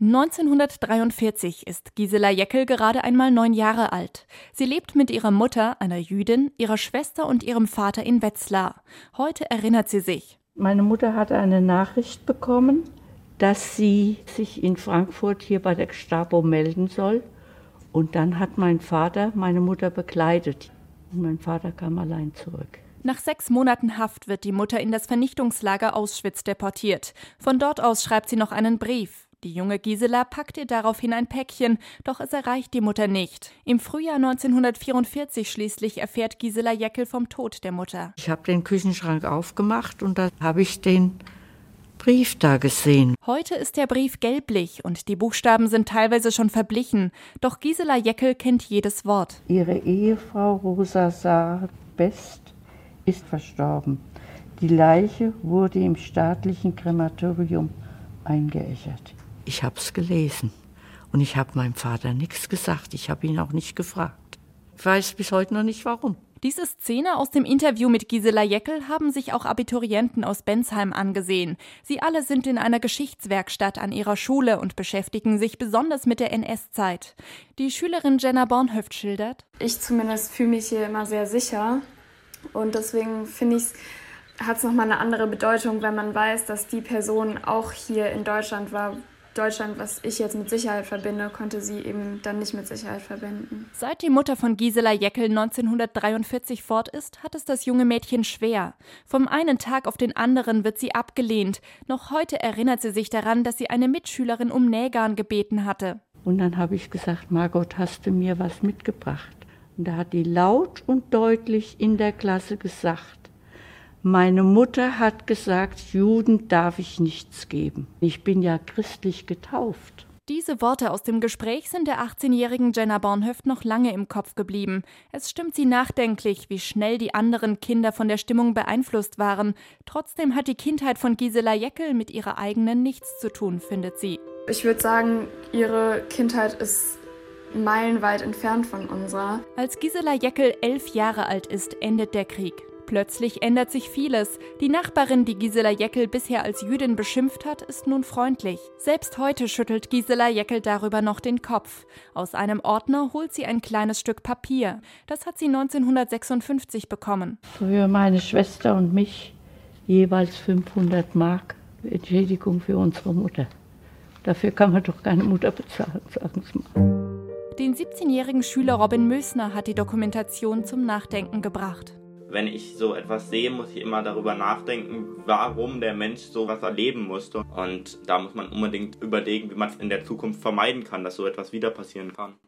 1943 ist Gisela Jeckel gerade einmal neun Jahre alt. Sie lebt mit ihrer Mutter, einer Jüdin, ihrer Schwester und ihrem Vater in Wetzlar. Heute erinnert sie sich. Meine Mutter hatte eine Nachricht bekommen, dass sie sich in Frankfurt hier bei der Gestapo melden soll. Und dann hat mein Vater meine Mutter begleitet. Und mein Vater kam allein zurück. Nach sechs Monaten Haft wird die Mutter in das Vernichtungslager Auschwitz deportiert. Von dort aus schreibt sie noch einen Brief. Die junge Gisela packt ihr daraufhin ein Päckchen, doch es erreicht die Mutter nicht. Im Frühjahr 1944 schließlich erfährt Gisela Jeckel vom Tod der Mutter. Ich habe den Küchenschrank aufgemacht und da habe ich den Brief da gesehen. Heute ist der Brief gelblich und die Buchstaben sind teilweise schon verblichen, doch Gisela Jeckel kennt jedes Wort. Ihre Ehefrau Rosa Saar Best ist verstorben. Die Leiche wurde im staatlichen Krematorium eingeäschert. Ich habe es gelesen und ich habe meinem Vater nichts gesagt. Ich habe ihn auch nicht gefragt. Ich weiß bis heute noch nicht warum. Diese Szene aus dem Interview mit Gisela Jeckel haben sich auch Abiturienten aus Bensheim angesehen. Sie alle sind in einer Geschichtswerkstatt an ihrer Schule und beschäftigen sich besonders mit der NS-Zeit. Die Schülerin Jenna Bornhöft schildert. Ich zumindest fühle mich hier immer sehr sicher und deswegen finde ich es hat es nochmal eine andere Bedeutung, wenn man weiß, dass die Person auch hier in Deutschland war, Deutschland, was ich jetzt mit Sicherheit verbinde, konnte sie eben dann nicht mit Sicherheit verbinden. Seit die Mutter von Gisela Jeckel 1943 fort ist, hat es das junge Mädchen schwer. Vom einen Tag auf den anderen wird sie abgelehnt. Noch heute erinnert sie sich daran, dass sie eine Mitschülerin um Nähgarn gebeten hatte. Und dann habe ich gesagt, Margot, hast du mir was mitgebracht? Und da hat die laut und deutlich in der Klasse gesagt, meine Mutter hat gesagt, Juden darf ich nichts geben. Ich bin ja christlich getauft. Diese Worte aus dem Gespräch sind der 18-jährigen Jenna Bornhöft noch lange im Kopf geblieben. Es stimmt sie nachdenklich, wie schnell die anderen Kinder von der Stimmung beeinflusst waren. Trotzdem hat die Kindheit von Gisela Jeckel mit ihrer eigenen nichts zu tun, findet sie. Ich würde sagen, ihre Kindheit ist meilenweit entfernt von unserer. Als Gisela Jeckel elf Jahre alt ist, endet der Krieg. Plötzlich ändert sich vieles. Die Nachbarin, die Gisela Jeckel bisher als Jüdin beschimpft hat, ist nun freundlich. Selbst heute schüttelt Gisela Jeckel darüber noch den Kopf. Aus einem Ordner holt sie ein kleines Stück Papier. Das hat sie 1956 bekommen. Für meine Schwester und mich jeweils 500 Mark Entschädigung für unsere Mutter. Dafür kann man doch keine Mutter bezahlen, sagen Sie mal. Den 17-jährigen Schüler Robin Mösner hat die Dokumentation zum Nachdenken gebracht wenn ich so etwas sehe, muss ich immer darüber nachdenken, warum der Mensch sowas erleben musste. Und da muss man unbedingt überlegen, wie man es in der Zukunft vermeiden kann, dass so etwas wieder passieren kann.